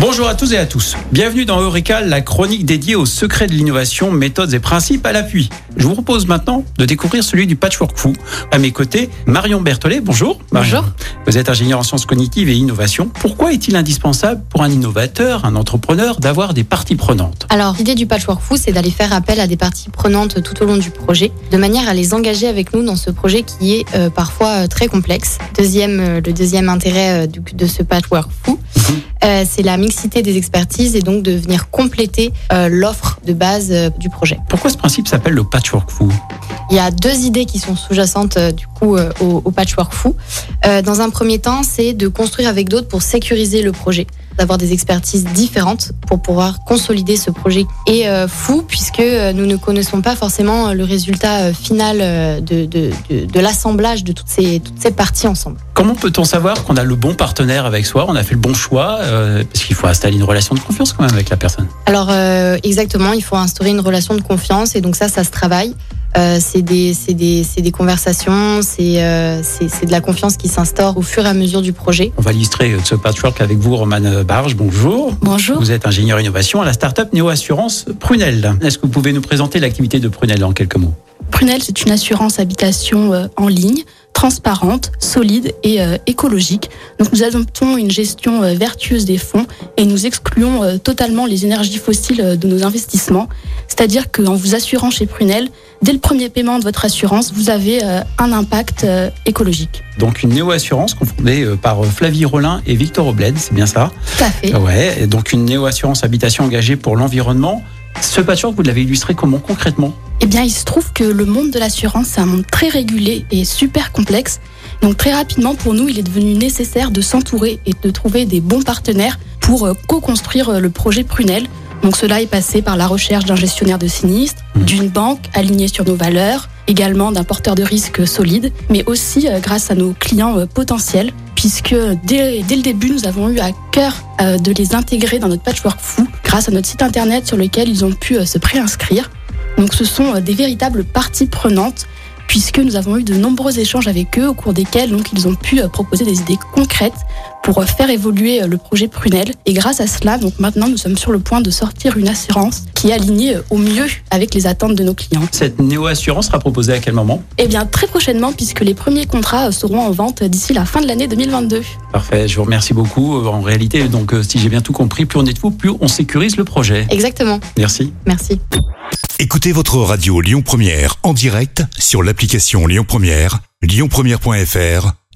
Bonjour à tous et à tous. Bienvenue dans Eureka, la chronique dédiée aux secrets de l'innovation, méthodes et principes à l'appui. Je vous propose maintenant de découvrir celui du patchwork fou. À mes côtés, Marion Berthollet. Bonjour. Marion. Bonjour. Vous êtes ingénieur en sciences cognitives et innovation. Pourquoi est-il indispensable pour un innovateur, un entrepreneur, d'avoir des parties prenantes? Alors, l'idée du patchwork fou, c'est d'aller faire appel à des parties prenantes tout au long du projet, de manière à les engager avec nous dans ce projet qui est euh, parfois euh, très complexe. Deuxième, euh, le deuxième intérêt du- de ce patchwork fou, euh, c'est la mixité des expertises et donc de venir compléter euh, l'offre de base euh, du projet. Pourquoi ce principe s'appelle le patchwork fou Il y a deux idées qui sont sous-jacentes du coup euh, au, au patchwork fou. Euh, dans un premier temps, c'est de construire avec d'autres pour sécuriser le projet, d'avoir des expertises différentes pour pouvoir consolider ce projet. Et euh, fou puisque nous ne connaissons pas forcément le résultat final de, de, de, de l'assemblage de toutes ces, toutes ces parties ensemble. Comment peut-on savoir qu'on a le bon partenaire avec soi, on a fait le bon choix Parce qu'il faut installer une relation de confiance quand même avec la personne? Alors exactement, il faut instaurer une relation de confiance et donc ça, ça se travaille. Euh, c'est des, c'est des, c'est des conversations, c'est, euh, c'est, c'est de la confiance qui s'instaure au fur et à mesure du projet. On va illustrer ce patchwork avec vous, Romane Barge. Bonjour. Bonjour. Vous êtes ingénieur innovation à la start-up Néo Assurance Prunel. Est-ce que vous pouvez nous présenter l'activité de Prunel en quelques mots? Prunel, c'est une assurance habitation euh, en ligne, transparente, solide et euh, écologique. Donc nous adoptons une gestion euh, vertueuse des fonds et nous excluons euh, totalement les énergies fossiles de nos investissements. C'est-à-dire qu'en vous assurant chez Prunel, dès le premier paiement de votre assurance, vous avez un impact écologique. Donc une Néo Assurance confondée par Flavie Rollin et Victor Obled, c'est bien ça? Tout à fait. Ouais, donc une Néo Assurance habitation engagée pour l'environnement. Ce patchwork, vous l'avez illustré comment concrètement Eh bien, il se trouve que le monde de l'assurance, c'est un monde très régulé et super complexe. Donc très rapidement, pour nous, il est devenu nécessaire de s'entourer et de trouver des bons partenaires pour euh, co-construire euh, le projet Prunel. Donc cela est passé par la recherche d'un gestionnaire de sinistre, Mhm. d'une banque alignée sur nos valeurs, également d'un porteur de risque solide, mais aussi euh, grâce à nos clients potentiels, puisque dès, dès le début, nous avons eu à cœur de les intégrer dans notre patchwork fou, grâce à notre site internet sur lequel ils ont pu euh, se préinscrire. Donc ce sont euh, des véritables parties prenantes puisque nous avons eu de nombreux échanges avec eux au cours desquels donc ils ont pu euh, proposer des idées concrètes pour faire évoluer euh, le projet Prunel et grâce à cela donc maintenant nous sommes sur le point de sortir une assurance qui est alignée euh, au mieux avec les attentes de nos clients. Cette Néo Assurance sera proposée à quel moment? Et bien très prochainement puisque les premiers contrats euh, seront en vente d'ici la fin de l'année 2022. Parfait, je vous remercie beaucoup. En réalité, donc, si j'ai bien tout compris, plus on est de vous, plus on sécurise le projet. Exactement. Merci. Merci. Écoutez votre radio Lyon Première en direct sur l'application Lyon Première, lyonpremière.fr